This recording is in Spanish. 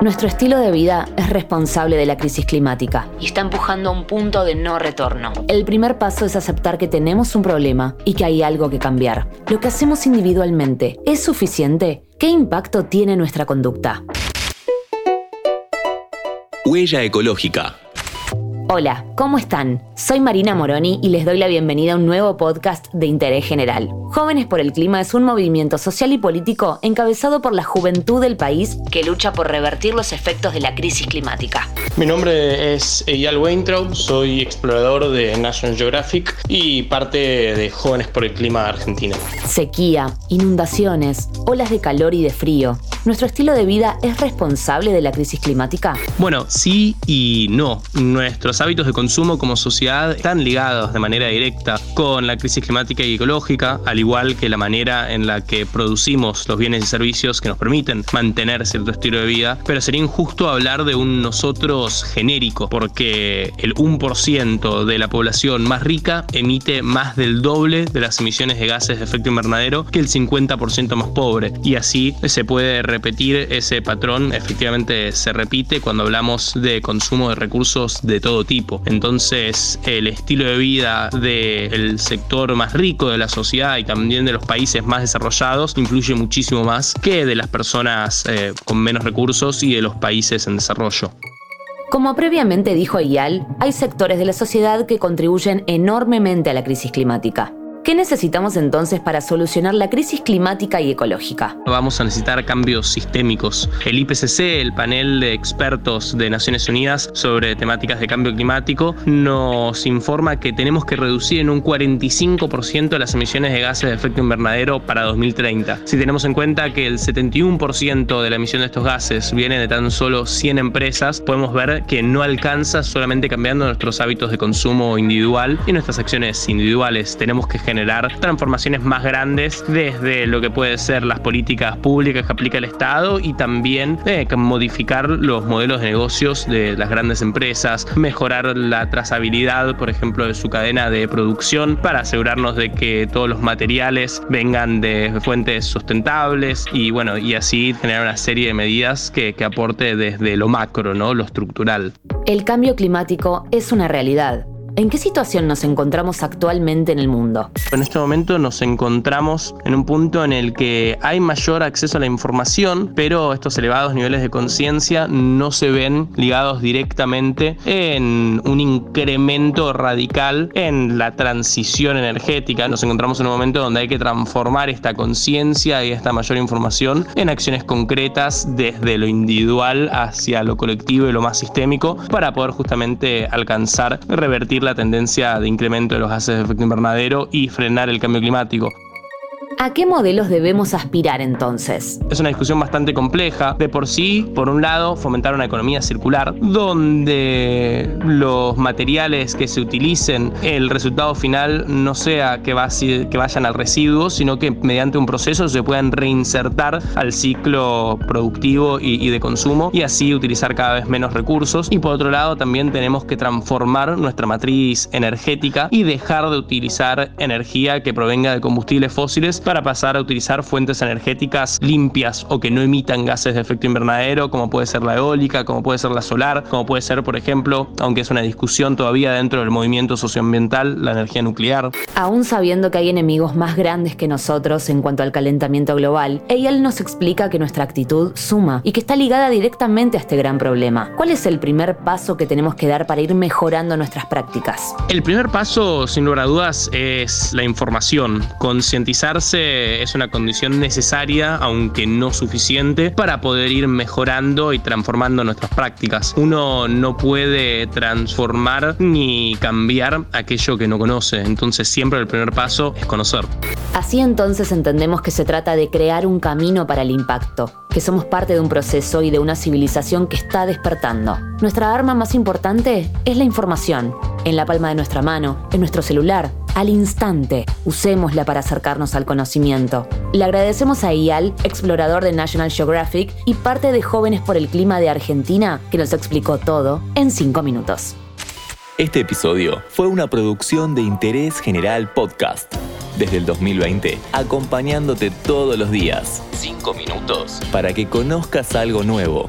Nuestro estilo de vida es responsable de la crisis climática y está empujando a un punto de no retorno. El primer paso es aceptar que tenemos un problema y que hay algo que cambiar. Lo que hacemos individualmente es suficiente. ¿Qué impacto tiene nuestra conducta? Huella ecológica. Hola, ¿cómo están? Soy Marina Moroni y les doy la bienvenida a un nuevo podcast de interés general. Jóvenes por el Clima es un movimiento social y político encabezado por la juventud del país que lucha por revertir los efectos de la crisis climática. Mi nombre es Eyal Weintraub, soy explorador de National Geographic y parte de Jóvenes por el Clima Argentina. Sequía, inundaciones, olas de calor y de frío. ¿Nuestro estilo de vida es responsable de la crisis climática? Bueno, sí y no. Nuestros hábitos de consumo como sociedad están ligados de manera directa con la crisis climática y ecológica, al igual que la manera en la que producimos los bienes y servicios que nos permiten mantener cierto estilo de vida. Pero sería injusto hablar de un nosotros genérico, porque el 1% de la población más rica emite más del doble de las emisiones de gases de efecto invernadero que el 50% más pobre. Y así se puede repetir ese patrón, efectivamente se repite cuando hablamos de consumo de recursos de todo tipo. Entonces, el estilo de vida del sector más rico de la sociedad y también de los países más desarrollados influye muchísimo más que de las personas eh, con menos recursos y de los países en desarrollo. Como previamente dijo Iyal, hay sectores de la sociedad que contribuyen enormemente a la crisis climática. ¿Qué necesitamos entonces para solucionar la crisis climática y ecológica? Vamos a necesitar cambios sistémicos. El IPCC, el panel de expertos de Naciones Unidas sobre temáticas de cambio climático, nos informa que tenemos que reducir en un 45% las emisiones de gases de efecto invernadero para 2030. Si tenemos en cuenta que el 71% de la emisión de estos gases viene de tan solo 100 empresas, podemos ver que no alcanza solamente cambiando nuestros hábitos de consumo individual y nuestras acciones individuales. Tenemos que generar transformaciones más grandes desde lo que puede ser las políticas públicas que aplica el Estado y también eh, modificar los modelos de negocios de las grandes empresas, mejorar la trazabilidad, por ejemplo, de su cadena de producción para asegurarnos de que todos los materiales vengan de fuentes sustentables y bueno, y así generar una serie de medidas que, que aporte desde lo macro, ¿no? Lo estructural. El cambio climático es una realidad ¿En qué situación nos encontramos actualmente en el mundo? En este momento nos encontramos en un punto en el que hay mayor acceso a la información, pero estos elevados niveles de conciencia no se ven ligados directamente en un incremento radical en la transición energética. Nos encontramos en un momento donde hay que transformar esta conciencia y esta mayor información en acciones concretas desde lo individual hacia lo colectivo y lo más sistémico para poder justamente alcanzar, revertir la tendencia de incremento de los gases de efecto invernadero y frenar el cambio climático. ¿A qué modelos debemos aspirar entonces? Es una discusión bastante compleja. De por sí, por un lado, fomentar una economía circular, donde los materiales que se utilicen, el resultado final no sea que, vayan al residuo, sino que mediante un proceso se puedan reinsertar al ciclo productivo y de consumo y así utilizar cada vez menos recursos. Y por otro lado, también tenemos que transformar nuestra matriz energética y dejar de utilizar energía que provenga de combustibles fósiles para pasar a utilizar fuentes energéticas limpias o que no emitan gases de efecto invernadero, como puede ser la eólica, como puede ser la solar, como puede ser, por ejemplo, aunque es una discusión todavía dentro del movimiento socioambiental, la energía nuclear. Aún sabiendo que hay enemigos más grandes que nosotros en cuanto al calentamiento global, él nos explica que nuestra actitud suma y que está ligada directamente a este gran problema. ¿Cuál es el primer paso que tenemos que dar para ir mejorando nuestras prácticas? El primer paso, sin lugar a dudas, es la información, concientizarse es una condición necesaria, aunque no suficiente, para poder ir mejorando y transformando nuestras prácticas. Uno no puede transformar ni cambiar aquello que no conoce, entonces siempre el primer paso es conocer. Así entonces entendemos que se trata de crear un camino para el impacto, que somos parte de un proceso y de una civilización que está despertando. Nuestra arma más importante es la información, en la palma de nuestra mano, en nuestro celular, al instante. Usémosla para acercarnos al conocimiento. Le agradecemos a Ial, explorador de National Geographic y parte de Jóvenes por el Clima de Argentina, que nos explicó todo en cinco minutos. Este episodio fue una producción de Interés General Podcast. Desde el 2020, acompañándote todos los días. Cinco minutos. Para que conozcas algo nuevo.